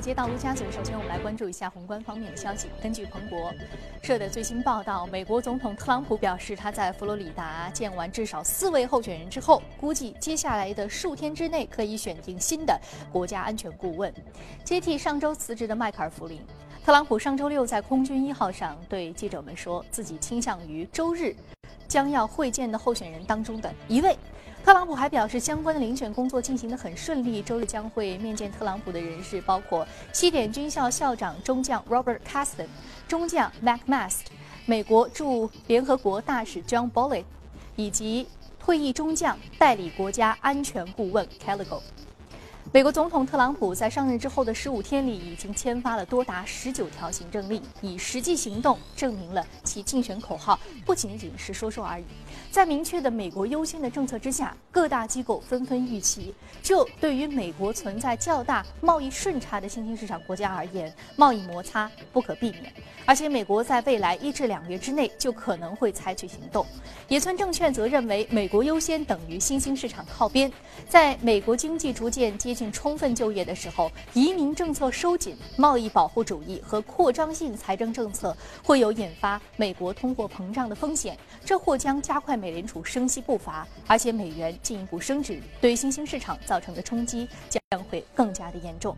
接到陆家嘴，首先我们来关注一下宏观方面的消息。根据彭博社的最新报道，美国总统特朗普表示，他在佛罗里达见完至少四位候选人之后，估计接下来的数天之内可以选定新的国家安全顾问，接替上周辞职的迈克尔·弗林。特朗普上周六在空军一号上对记者们说，自己倾向于周日将要会见的候选人当中的一位。特朗普还表示，相关的遴选工作进行得很顺利。周日将会面见特朗普的人士包括西点军校校长中将 Robert Caston、中将 Mac Mast、美国驻联合国大使 John Bolton，以及退役中将代理国家安全顾问 Caligo。美国总统特朗普在上任之后的十五天里，已经签发了多达十九条行政令，以实际行动证明了其竞选口号不仅仅是说说而已。在明确的“美国优先”的政策之下，各大机构纷纷预期，这对于美国存在较大贸易顺差的新兴市场国家而言，贸易摩擦不可避免。而且，美国在未来一至两月之内就可能会采取行动。野村证券则认为，“美国优先”等于新兴市场靠边。在美国经济逐渐接近充分就业的时候，移民政策收紧、贸易保护主义和扩张性财政政策会有引发美国通货膨胀的风险，这或将加快美联储升息步伐，而且美元进一步升值，对新兴市场造成的冲击将会更加的严重。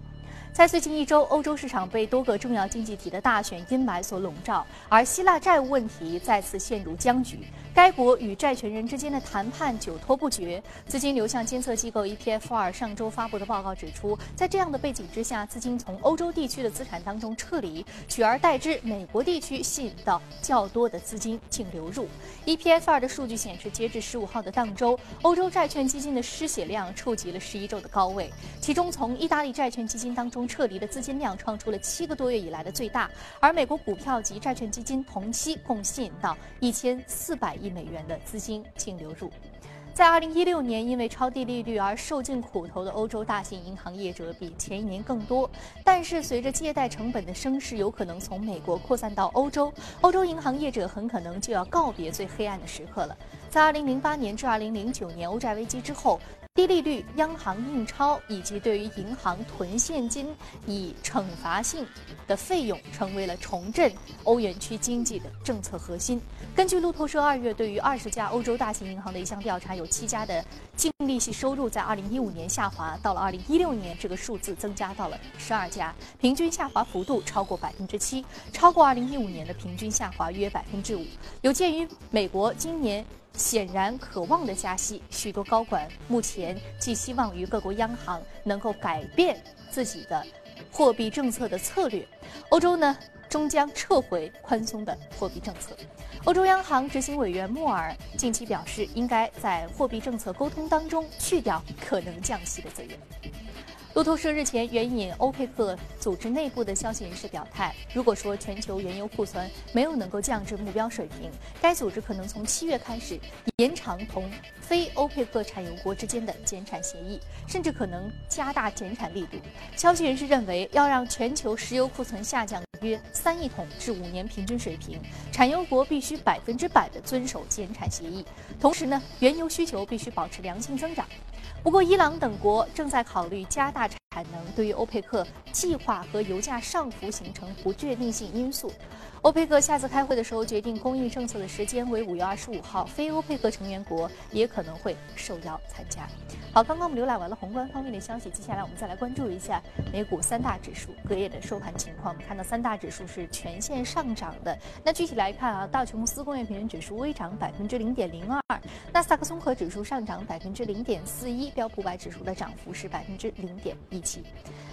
在最近一周，欧洲市场被多个重要经济体的大选阴霾所笼罩，而希腊债务问题再次陷入僵局。该国与债权人之间的谈判久拖不决。资金流向监测机构 EPFR 上周发布的报告指出，在这样的背景之下，资金从欧洲地区的资产当中撤离，取而代之，美国地区吸引到较多的资金净流入。EPFR 的数据显示，截至十五号的当周，欧洲债券基金的失血量触及了十一周的高位，其中从意大利债券基金当中撤离的资金量创出了七个多月以来的最大，而美国股票及债券基金同期共吸引到一千四百。亿美元的资金净流入，在二零一六年因为超低利率而受尽苦头的欧洲大型银行业者比前一年更多，但是随着借贷成本的升势有可能从美国扩散到欧洲，欧洲银行业者很可能就要告别最黑暗的时刻了。在二零零八年至二零零九年欧债危机之后。低利率、央行印钞以及对于银行囤现金以惩罚性的费用，成为了重振欧元区经济的政策核心。根据路透社二月对于二十家欧洲大型银行的一项调查，有七家的净利息收入在二零一五年下滑，到了二零一六年，这个数字增加到了十二家，平均下滑幅度超过百分之七，超过二零一五年的平均下滑约百分之五。有鉴于美国今年。显然渴望的加息，许多高管目前寄希望于各国央行能够改变自己的货币政策的策略。欧洲呢，终将撤回宽松的货币政策。欧洲央行执行委员莫尔近期表示，应该在货币政策沟通当中去掉可能降息的责任。路透社日前援引欧佩克组织内部的消息人士表态，如果说全球原油库存没有能够降至目标水平，该组织可能从七月开始延长同非欧佩克产油国之间的减产协议，甚至可能加大减产力度。消息人士认为，要让全球石油库存下降约三亿桶至五年平均水平，产油国必须百分之百的遵守减产协议，同时呢，原油需求必须保持良性增长。不过，伊朗等国正在考虑加大产能，对于欧佩克计划和油价上浮形成不确定性因素。欧佩克下次开会的时候决定供应政策的时间为五月二十五号，非欧佩克成员国也可能会受邀参加。好，刚刚我们浏览完了宏观方面的消息，接下来我们再来关注一下美股三大指数隔夜的收盘情况。我们看到三大指数是全线上涨的。那具体来看啊，道琼斯工业平均指数微涨百分之零点零二，纳斯达克综合指数上涨百分之零点四一，标普百指数的涨幅是百分之零点一七。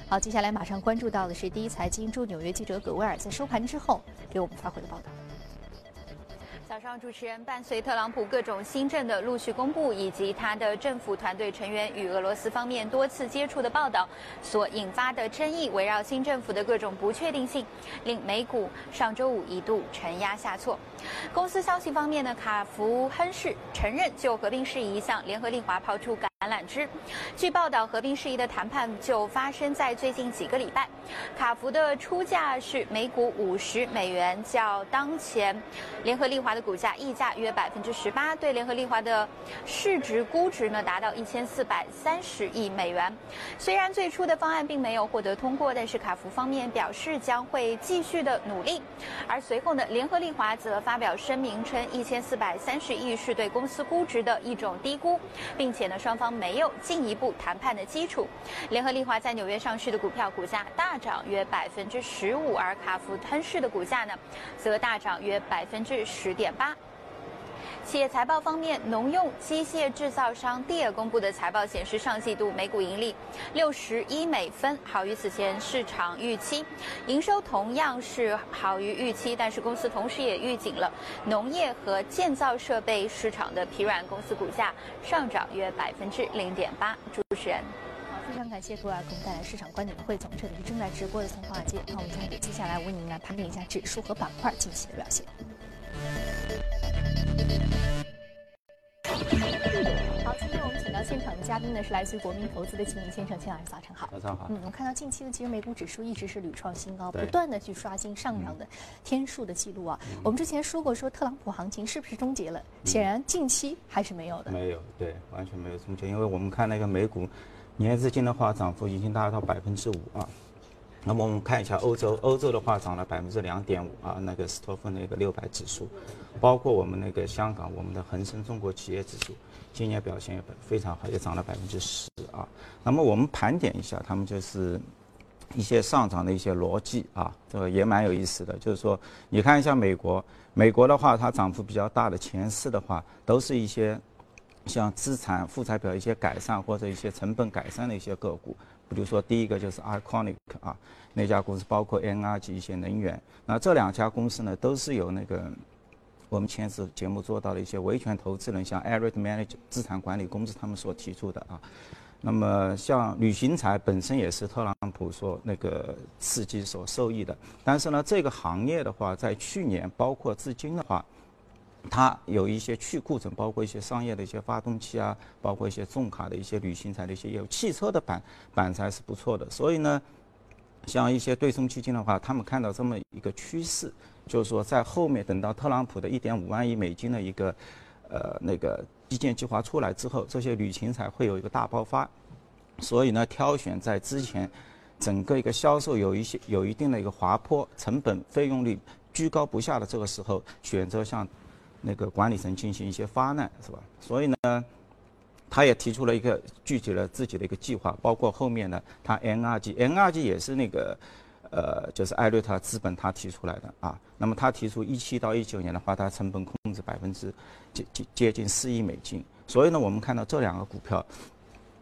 好，接下来马上关注到的是第一财经驻纽约记者葛威尔在收盘之后给我们发回的报道。早上，主持人伴随特朗普各种新政的陆续公布，以及他的政府团队成员与俄罗斯方面多次接触的报道所引发的争议，围绕新政府的各种不确定性，令美股上周五一度承压下挫。公司消息方面呢，卡福亨氏承认就合并事宜向联合利华抛出橄榄橄榄枝。据报道，合并事宜的谈判就发生在最近几个礼拜。卡福的出价是每股五十美元，较当前联合利华的股价溢价约百分之十八，对联合利华的市值估值呢达到一千四百三十亿美元。虽然最初的方案并没有获得通过，但是卡福方面表示将会继续的努力。而随后呢，联合利华则发表声明称，一千四百三十亿是对公司估值的一种低估，并且呢，双方没有进一步谈判的基础。联合利华在纽约上市的股票股价大涨约百分之十五，而卡夫吞噬的股价呢，则大涨约百分之十点八。企业财报方面，农用机械制造商蒂尔公布的财报显示，上季度每股盈利六十一美分，好于此前市场预期；营收同样是好于预期，但是公司同时也预警了农业和建造设备市场的疲软，公司股价上涨约百分之零点八。主持人，好，非常感谢各位给我们带来市场观点的汇总，这里是正在直播的从华尔街，那我们重点接下来为您来盘点一下指数和板块近期的表现。好，今天我们请到现场的嘉宾呢是来自于国民投资的秦明先生，秦老师早晨好。早上好。嗯，我们看到近期呢其实美股指数一直是屡创新高，不断的去刷新上涨的天数的记录啊。我们之前说过，说特朗普行情是不是终结了？显然近期还是没有的。没有，对，完全没有终结，因为我们看那个美股年至今的话，涨幅已经达到百分之五啊。那么我们看一下欧洲，欧洲的话涨了百分之两点五啊，那个斯托芬那个六百指数，包括我们那个香港，我们的恒生中国企业指数，今年表现也非常好，也涨了百分之十啊。那么我们盘点一下，他们就是一些上涨的一些逻辑啊，这个也蛮有意思的。就是说，你看一下美国，美国的话，它涨幅比较大的前四的话，都是一些像资产负债表一些改善或者一些成本改善的一些个股。比如说，第一个就是 Iconic 啊，那家公司包括 NRG 一些能源。那这两家公司呢，都是由那个我们前次节目做到的一些维权投资人，像 Erid Manage 资产管理公司他们所提出的啊。那么像旅行财本身也是特朗普所那个刺激所受益的，但是呢，这个行业的话，在去年包括至今的话，它有一些去库存，包括一些商业的一些发动机啊，包括一些重卡的一些旅行材的一些业务，汽车的板板材是不错的，所以呢，像一些对冲基金的话，他们看到这么一个趋势，就是说在后面等到特朗普的一点五万亿美金的一个呃那个基建计划出来之后，这些旅行材会有一个大爆发，所以呢，挑选在之前整个一个销售有一些有一定的一个滑坡，成本费用率居高不下的这个时候，选择像那个管理层进行一些发难，是吧？所以呢，他也提出了一个具体的自己的一个计划，包括后面呢，他 NRG，NRG 也是那个呃，就是艾略特资本他提出来的啊。那么他提出一七到一九年的话，它成本控制百分之接接接近四亿美金。所以呢，我们看到这两个股票。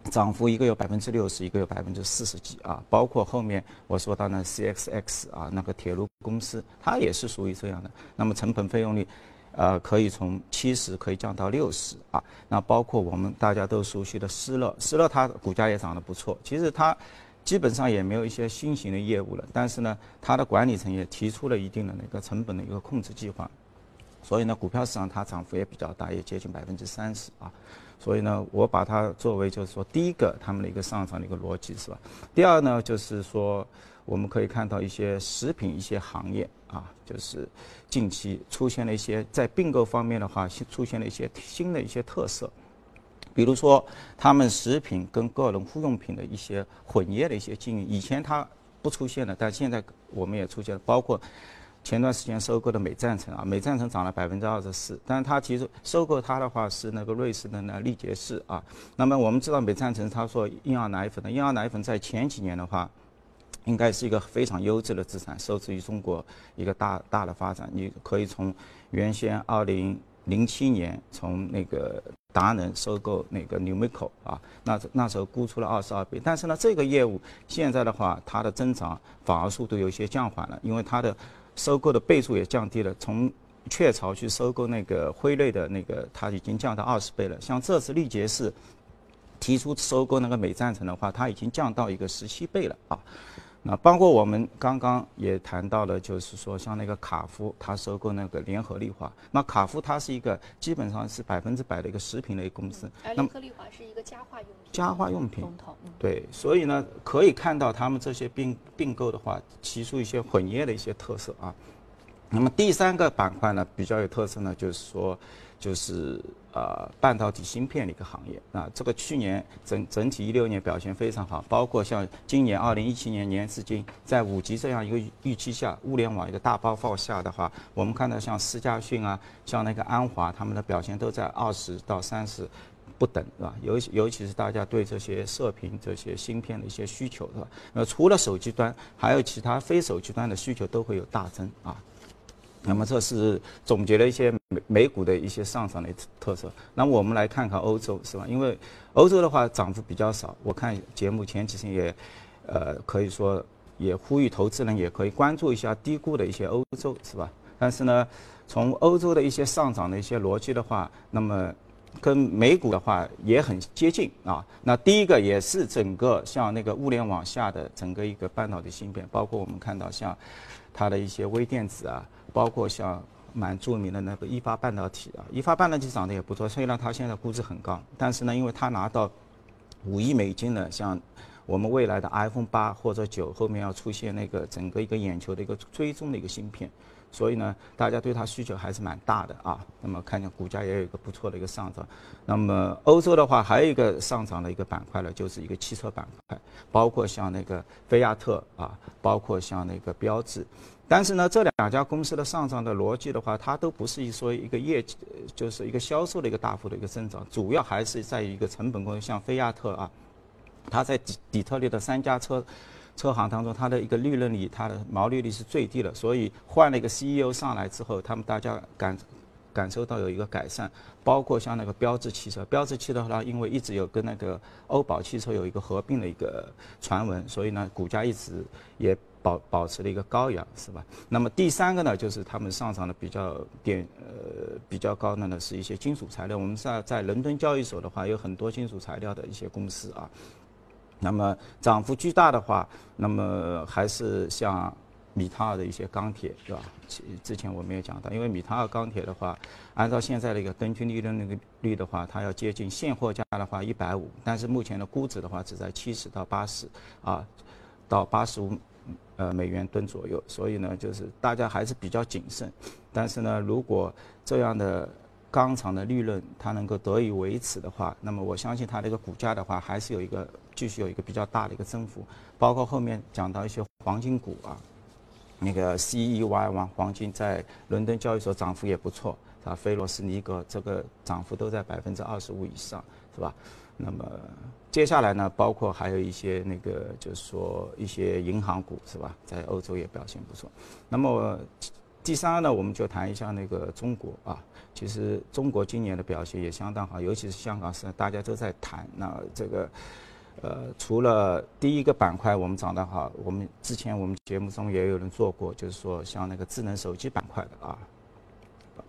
涨幅一个有百分之六十，一个有百分之四十几啊，包括后面我说到那 CXX 啊，那个铁路公司，它也是属于这样的。那么成本费用率，呃，可以从七十可以降到六十啊。那包括我们大家都熟悉的施乐，施乐它股价也涨得不错。其实它基本上也没有一些新型的业务了，但是呢，它的管理层也提出了一定的那个成本的一个控制计划。所以呢，股票市场它涨幅也比较大，也接近百分之三十啊。所以呢，我把它作为就是说，第一个他们的一个上涨的一个逻辑是吧？第二呢，就是说我们可以看到一些食品一些行业啊，就是近期出现了一些在并购方面的话，出现了一些新的一些特色，比如说他们食品跟个人护用品的一些混业的一些经营，以前它不出现的，但现在我们也出现了，包括。前段时间收购的美赞臣啊，美赞臣涨了百分之二十四，但是它其实收购它的话是那个瑞士的那力杰士啊。那么我们知道美赞臣他说婴儿奶粉的婴儿奶粉在前几年的话，应该是一个非常优质的资产，受制于中国一个大大的发展。你可以从原先二零零七年从那个达能收购那个 Numico 啊，那那时候估出了二十二倍，但是呢这个业务现在的话它的增长反而速度有些降缓了，因为它的收购的倍数也降低了，从雀巢去收购那个辉瑞的那个，它已经降到二十倍了。像这次力杰士，提出收购那个美赞臣的话，它已经降到一个十七倍了啊。那包括我们刚刚也谈到了，就是说像那个卡夫，它收购那个联合利华。那卡夫它是一个基本上是百分之百的一个食品类公司。而联合利华是一个家化用品。家化用品。对，所以呢，可以看到他们这些并并购的话，提出一些混业的一些特色啊。那么第三个板块呢，比较有特色呢，就是说，就是呃半导体芯片的一个行业啊。这个去年整整体一六年表现非常好，包括像今年二零一七年年至今，在五 G 这样一个预期下，物联网一个大爆发下的话，我们看到像思佳讯啊，像那个安华，他们的表现都在二十到三十不等，是吧？尤尤其是大家对这些射频、这些芯片的一些需求，是吧？那除了手机端，还有其他非手机端的需求都会有大增啊。那么这是总结了一些美美股的一些上涨的特色。那我们来看看欧洲，是吧？因为欧洲的话涨幅比较少。我看节目前几天也，呃，可以说也呼吁投资人也可以关注一下低估的一些欧洲，是吧？但是呢，从欧洲的一些上涨的一些逻辑的话，那么跟美股的话也很接近啊。那第一个也是整个像那个物联网下的整个一个半导体芯片，包括我们看到像它的一些微电子啊。包括像蛮著名的那个一发半导体啊，一发半导体涨得也不错。虽然它现在估值很高，但是呢，因为它拿到五亿美金的，像我们未来的 iPhone 八或者九后面要出现那个整个一个眼球的一个追踪的一个芯片，所以呢，大家对它需求还是蛮大的啊。那么看见股价也有一个不错的一个上涨。那么欧洲的话，还有一个上涨的一个板块呢，就是一个汽车板块，包括像那个菲亚特啊，包括像那个标致。但是呢，这两家公司的上涨的逻辑的话，它都不是一说一个业绩，就是一个销售的一个大幅的一个增长，主要还是在于一个成本公司像菲亚特啊，它在底底特律的三家车车行当中，它的一个利润率、它的毛利率是最低的，所以换了一个 CEO 上来之后，他们大家感感受到有一个改善，包括像那个标致汽车，标致汽车呢，因为一直有跟那个欧宝汽车有一个合并的一个传闻，所以呢，股价一直也。保保持了一个高扬是吧？那么第三个呢，就是他们上涨的比较点呃比较高的呢，是一些金属材料。我们在在伦敦交易所的话，有很多金属材料的一些公司啊。那么涨幅巨大的话，那么还是像米塔尔的一些钢铁，是吧？其之前我没有讲到，因为米塔尔钢铁的话，按照现在的一个根据利润那个率的话，它要接近现货价的话一百五，但是目前的估值的话只在七十到八十啊，到八十五。呃，美元吨左右，所以呢，就是大家还是比较谨慎。但是呢，如果这样的钢厂的利润它能够得以维持的话，那么我相信它这个股价的话，还是有一个继续有一个比较大的一个增幅。包括后面讲到一些黄金股啊，那个 CEY 王黄金在伦敦交易所涨幅也不错，啊？菲罗斯尼格这个涨幅都在百分之二十五以上，是吧？那么接下来呢，包括还有一些那个，就是说一些银行股是吧，在欧洲也表现不错。那么第三呢，我们就谈一下那个中国啊。其实中国今年的表现也相当好，尤其是香港是大家都在谈。那这个呃，除了第一个板块我们涨得好，我们之前我们节目中也有人做过，就是说像那个智能手机板块的啊，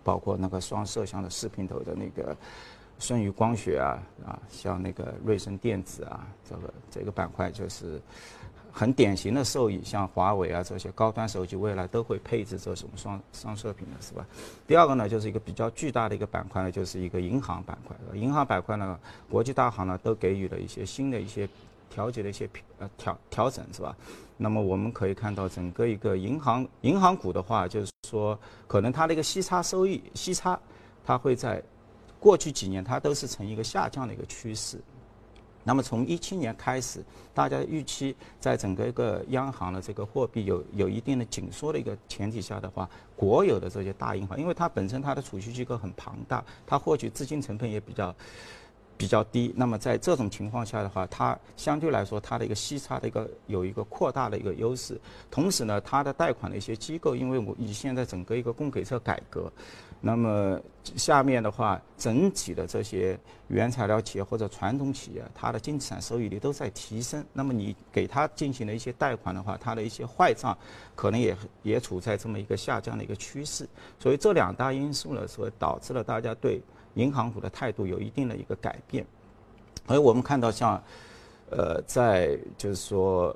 包括那个双摄像的视频头的那个。顺宇光学啊啊，像那个瑞声电子啊，这个这个板块就是很典型的受益。像华为啊这些高端手机，未来都会配置这种双双射频的，是吧？第二个呢，就是一个比较巨大的一个板块呢，就是一个银行板块。银行板块呢，国际大行呢都给予了一些新的一些调节的一些呃调调整，是吧？那么我们可以看到，整个一个银行银行股的话，就是说可能它的一个息差收益息差，它会在。过去几年，它都是呈一个下降的一个趋势。那么从一七年开始，大家预期在整个一个央行的这个货币有有一定的紧缩的一个前提下的话，国有的这些大银行，因为它本身它的储蓄机构很庞大，它获取资金成本也比较比较低。那么在这种情况下的话，它相对来说它的一个息差的一个有一个扩大的一个优势。同时呢，它的贷款的一些机构，因为我以现在整个一个供给侧改革。那么下面的话，整体的这些原材料企业或者传统企业，它的净资产收益率都在提升。那么你给它进行了一些贷款的话，它的一些坏账可能也也处在这么一个下降的一个趋势。所以这两大因素呢，所导致了大家对银行股的态度有一定的一个改变。所以我们看到像，呃，在就是说，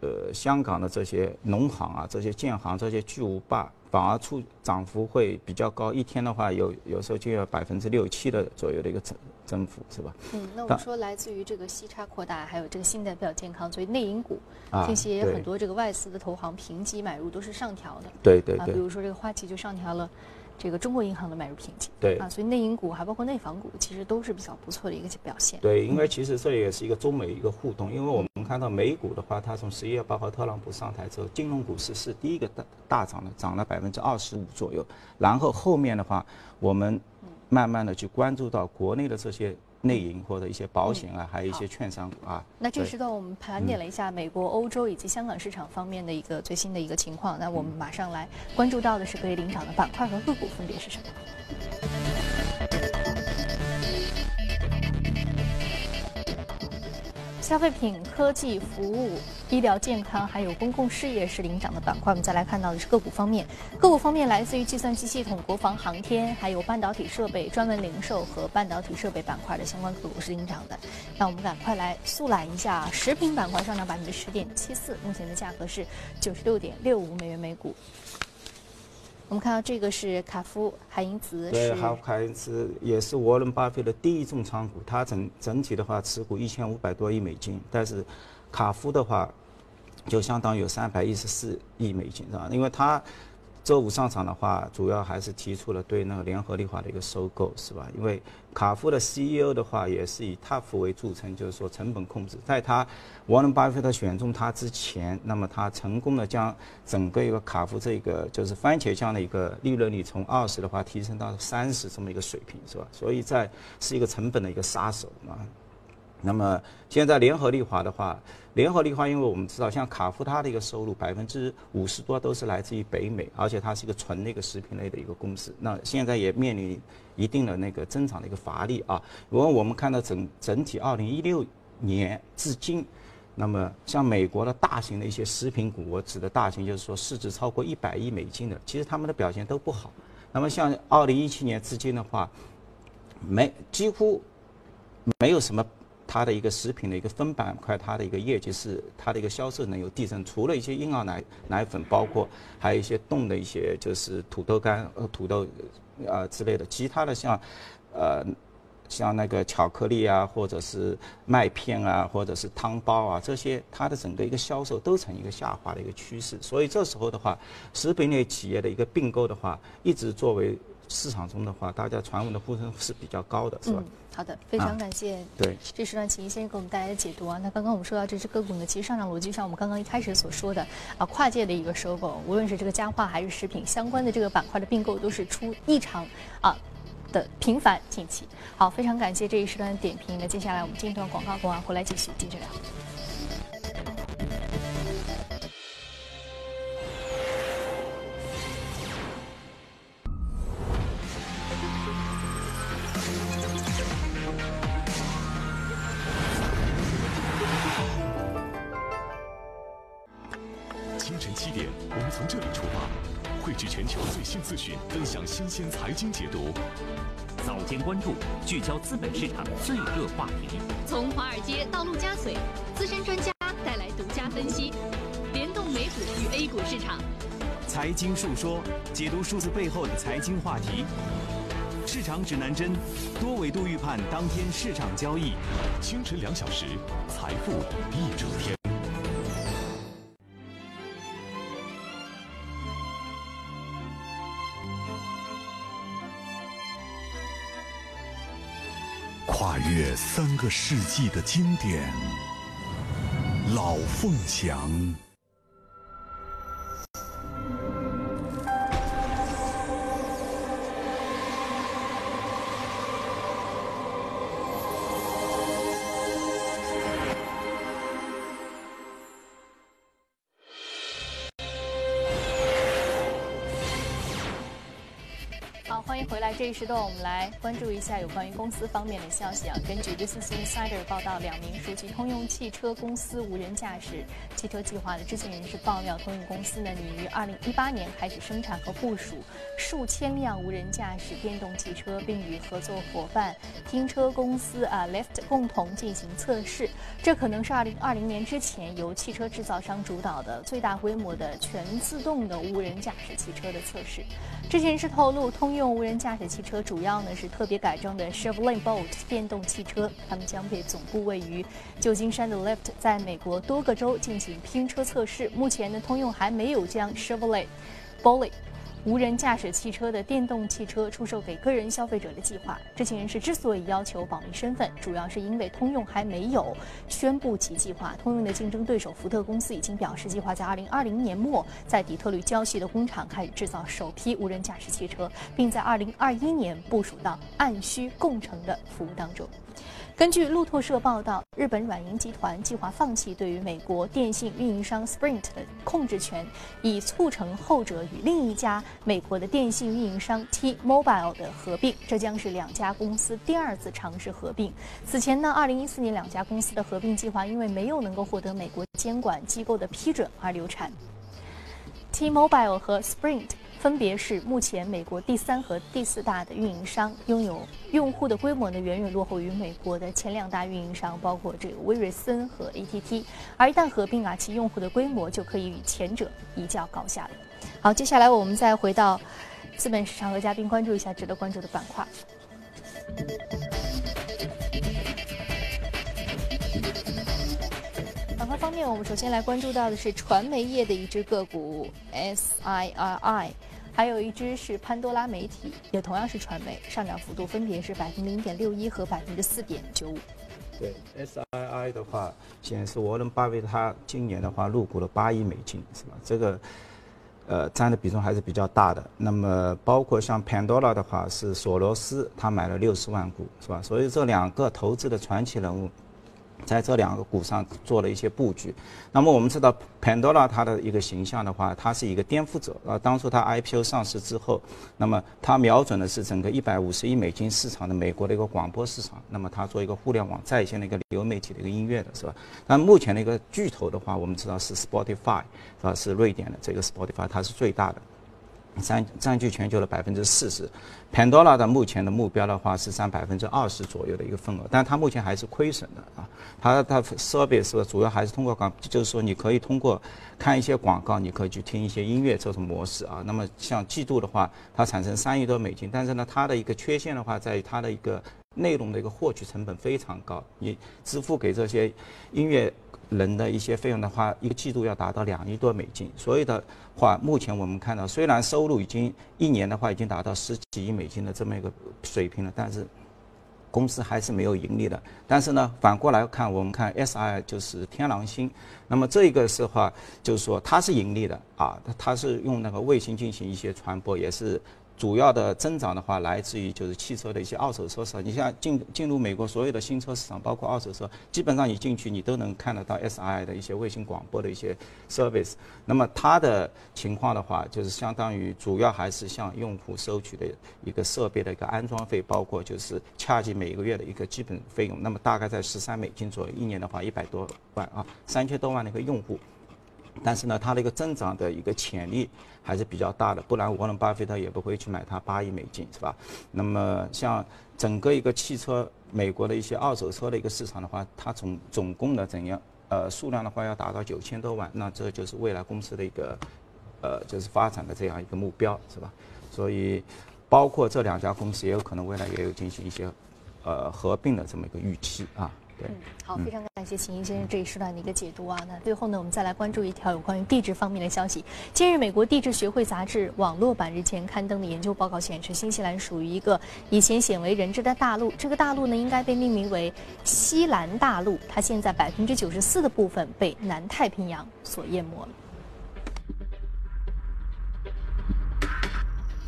呃，香港的这些农行啊，这些建行这些巨无霸。反而出涨幅会比较高，一天的话有有时候就要百分之六七的左右的一个增增幅，是吧？嗯，那我们说来自于这个息差扩大，还有这个信贷比较健康，所以内银股这些很多这个外资的投行评级买入都是上调的。对对对。比如说这个花旗就上调了。这个中国银行的买入评级，对啊，所以内银股还包括内房股，其实都是比较不错的一个表现。对，因为其实这也是一个中美一个互动，因为我们看到美股的话，它从十一月八号特朗普上台之后，金融股市是第一个大大涨的，涨了百分之二十五左右，然后后面的话，我们慢慢的去关注到国内的这些。内银或者一些保险啊，还有一些券商啊。那这时段我们盘点了一下美国、欧洲以及香港市场方面的一个最新的一个情况。那我们马上来关注到的是可以领涨的板块和个股分别是什么？消费品、科技、服务、医疗健康，还有公共事业是领涨的板块。我们再来看到的是个股方面，个股方面来自于计算机系统、国防航天，还有半导体设备、专门零售和半导体设备板块的相关个股是领涨的。那我们赶快来速览一下，食品板块上涨百分之十点七四，目前的价格是九十六点六五美元每股。我们看到这个是卡夫海因茨，对，卡夫海因茨也是沃伦巴菲特第一重仓股，他整整体的话持股一千五百多亿美金，但是卡夫的话就相当于有三百一十四亿美金，是吧？因为他。周五上场的话，主要还是提出了对那个联合利华的一个收购，是吧？因为卡夫的 CEO 的话也是以 tough 为著称，就是说成本控制。在他沃伦巴菲特选中他之前，那么他成功的将整个一个卡夫这个就是番茄酱的一个利润率从二十的话提升到三十这么一个水平，是吧？所以在是一个成本的一个杀手啊。那么现在联合利华的话，联合利华，因为我们知道，像卡夫它的一个收入百分之五十多都是来自于北美，而且它是一个纯那个食品类的一个公司。那现在也面临一定的那个增长的一个乏力啊。如果我们看到整整体二零一六年至今，那么像美国的大型的一些食品股，我指的大型就是说市值超过一百亿美金的，其实他们的表现都不好。那么像二零一七年至今的话，没几乎没有什么。它的一个食品的一个分板块，它的一个业绩是它的一个销售能有递增，除了一些婴儿奶奶粉，包括还有一些冻的一些就是土豆干、呃土豆啊之类的，其他的像呃像那个巧克力啊，或者是麦片啊，或者是汤包啊这些，它的整个一个销售都呈一个下滑的一个趋势。所以这时候的话，食品类企业的一个并购的话，一直作为市场中的话，大家传闻的呼声是比较高的，是吧？好的，非常感谢。对，这时段请易先生给我们带来的解读啊。那刚刚我们说到这只个股呢，其实上涨逻辑上，我们刚刚一开始所说的啊，跨界的一个收购，无论是这个家化还是食品相关的这个板块的并购，都是出异常啊的频繁。近期，好，非常感谢这一时段的点评。那接下来我们进一段广告，过完回来继续接着聊。经解读，早间关注聚焦资本市场最热话题。从华尔街到陆家嘴，资深专家带来独家分析，联动美股与 A 股市场。财经述说，解读数字背后的财经话题。市场指南针，多维度预判当天市场交易。清晨两小时，财富一整天。三个世纪的经典，《老凤祥》。这一时段，我们来关注一下有关于公司方面的消息啊。根据 Business Insider 报道，两名熟悉通用汽车公司无人驾驶汽车计划的知情人士爆料，通用公司呢拟于2018年开始生产和部署数千辆无人驾驶电动汽车，并与合作伙伴拼车公司啊 Lyft 共同进行测试。这可能是2020年之前由汽车制造商主导的最大规模的全自动的无人驾驶汽车的测试。知情人士透露，通用无人驾驶汽车主要呢是特别改装的 Chevrolet Bolt 电动汽车，他们将被总部位于旧金山的 Lyft 在美国多个州进行拼车测试。目前呢，通用还没有将 Chevrolet Bolt 无人驾驶汽车的电动汽车出售给个人消费者的计划。知情人士之所以要求保密身份，主要是因为通用还没有宣布其计划。通用的竞争对手福特公司已经表示，计划在2020年末在底特律郊区的工厂开始制造首批无人驾驶汽车，并在2021年部署到按需共乘的服务当中。根据路透社报道，日本软银集团计划放弃对于美国电信运营商 Sprint 的控制权，以促成后者与另一家美国的电信运营商 T-Mobile 的合并。这将是两家公司第二次尝试合并。此前呢，2014年两家公司的合并计划因为没有能够获得美国监管机构的批准而流产。T-Mobile 和 Sprint 分别是目前美国第三和第四大的运营商，拥有用户的规模呢远远落后于美国的前两大运营商，包括这个威瑞森和 AT&T。而一旦合并啊，其用户的规模就可以与前者一较高下了。好，接下来我们再回到资本市场和嘉宾，关注一下值得关注的板块。板块方面，我们首先来关注到的是传媒业的一只个股 SIRI，还有一只是潘多拉媒体，也同样是传媒，上涨幅度分别是百分之零点六一和百分之四点九五。对 SII 的话，显示沃伦巴菲特今年的话入股了八亿美金，是吧？这个呃占的比重还是比较大的。那么包括像 Pandora 的话，是索罗斯他买了六十万股，是吧？所以这两个投资的传奇人物。在这两个股上做了一些布局。那么我们知道，Pandora 它的一个形象的话，它是一个颠覆者啊。当初它 IPO 上市之后，那么它瞄准的是整个一百五十亿美金市场的美国的一个广播市场。那么它做一个互联网在线的一个流媒体的一个音乐的是吧？但目前的一个巨头的话，我们知道是 Spotify 是吧，是瑞典的这个 Spotify，它是最大的。占占据全球的百分之四十，Pandora 的目前的目标的话是占百分之二十左右的一个份额，但它目前还是亏损的啊。它它设备是主要还是通过广，就是说你可以通过看一些广告，你可以去听一些音乐这种模式啊。那么像季度的话，它产生三亿多美金，但是呢，它的一个缺陷的话在于它的一个内容的一个获取成本非常高，你支付给这些音乐。人的一些费用的话，一个季度要达到两亿多美金。所以的话，目前我们看到，虽然收入已经一年的话已经达到十几亿美金的这么一个水平了，但是公司还是没有盈利的。但是呢，反过来看，我们看 SI 就是天狼星，那么这个是话就是说它是盈利的啊，它是用那个卫星进行一些传播，也是。主要的增长的话，来自于就是汽车的一些二手车市场。你像进进入美国所有的新车市场，包括二手车，基本上你进去你都能看得到 SI 的一些卫星广播的一些 service。那么它的情况的话，就是相当于主要还是向用户收取的一个设备的一个安装费，包括就是恰吉每个月的一个基本费用。那么大概在十三美金左右，一年的话一百多万啊，三千多万的一个用户。但是呢，它的一个增长的一个潜力还是比较大的，不然沃伦巴菲特也不会去买它八亿美金，是吧？那么像整个一个汽车，美国的一些二手车的一个市场的话，它总总共的怎样？呃，数量的话要达到九千多万，那这就是未来公司的一个呃，就是发展的这样一个目标，是吧？所以，包括这两家公司也有可能未来也有进行一些呃合并的这么一个预期啊。嗯，好，非常感感谢秦英先生这一时段的一个解读啊。那最后呢，我们再来关注一条有关于地质方面的消息。近日，美国地质学会杂志网络版日前刊登的研究报告显示，新西兰属于一个以前鲜为人知的大陆。这个大陆呢，应该被命名为西兰大陆。它现在百分之九十四的部分被南太平洋所淹没了。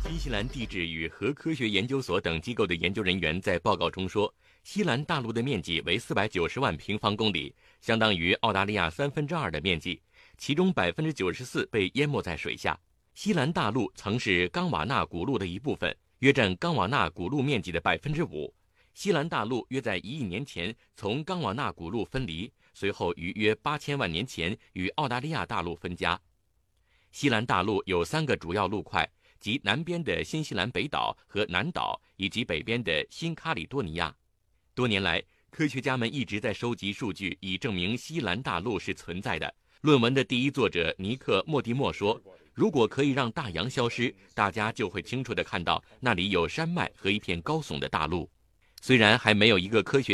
新西兰地质与核科学研究所等机构的研究人员在报告中说。西兰大陆的面积为四百九十万平方公里，相当于澳大利亚三分之二的面积，其中百分之九十四被淹没在水下。西兰大陆曾是冈瓦纳古陆的一部分，约占冈瓦纳古陆面积的百分之五。西兰大陆约在一亿年前从冈瓦纳古陆分离，随后于约八千万年前与澳大利亚大陆分家。西兰大陆有三个主要陆块，即南边的新西兰北岛和南岛，以及北边的新卡里多尼亚。多年来，科学家们一直在收集数据，以证明西兰大陆是存在的。论文的第一作者尼克·莫蒂莫说：“如果可以让大洋消失，大家就会清楚地看到那里有山脉和一片高耸的大陆。”虽然还没有一个科学